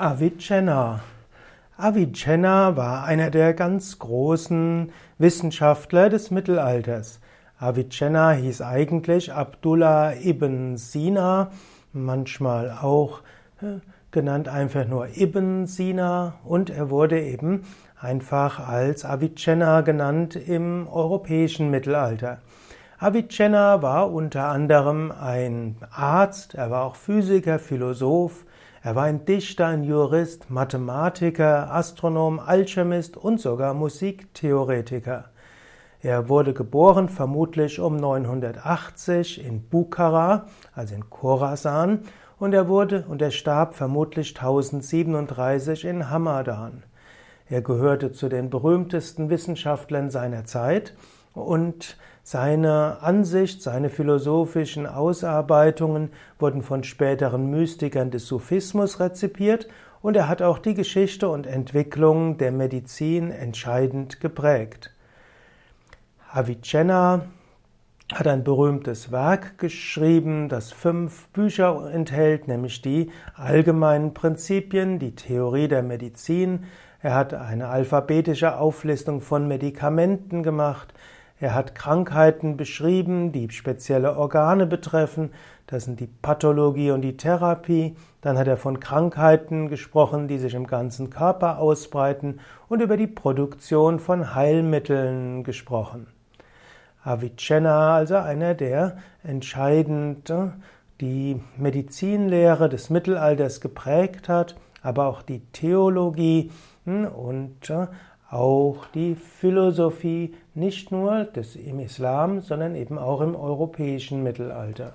Avicenna. Avicenna war einer der ganz großen Wissenschaftler des Mittelalters. Avicenna hieß eigentlich Abdullah ibn Sina, manchmal auch äh, genannt einfach nur Ibn Sina und er wurde eben einfach als Avicenna genannt im europäischen Mittelalter. Avicenna war unter anderem ein Arzt, er war auch Physiker, Philosoph, er war ein Dichter, ein Jurist, Mathematiker, Astronom, Alchemist und sogar Musiktheoretiker. Er wurde geboren vermutlich um 980 in Bukhara, also in Khorasan, und er wurde und er starb vermutlich 1037 in Hamadan. Er gehörte zu den berühmtesten Wissenschaftlern seiner Zeit und seine Ansicht, seine philosophischen Ausarbeitungen wurden von späteren Mystikern des Sufismus rezipiert und er hat auch die Geschichte und Entwicklung der Medizin entscheidend geprägt. Avicenna hat ein berühmtes Werk geschrieben, das fünf Bücher enthält, nämlich die allgemeinen Prinzipien, die Theorie der Medizin. Er hat eine alphabetische Auflistung von Medikamenten gemacht. Er hat Krankheiten beschrieben, die spezielle Organe betreffen. Das sind die Pathologie und die Therapie. Dann hat er von Krankheiten gesprochen, die sich im ganzen Körper ausbreiten und über die Produktion von Heilmitteln gesprochen. Avicenna, also einer, der entscheidend die Medizinlehre des Mittelalters geprägt hat, aber auch die Theologie hm, und auch die Philosophie nicht nur des, im Islam, sondern eben auch im europäischen Mittelalter.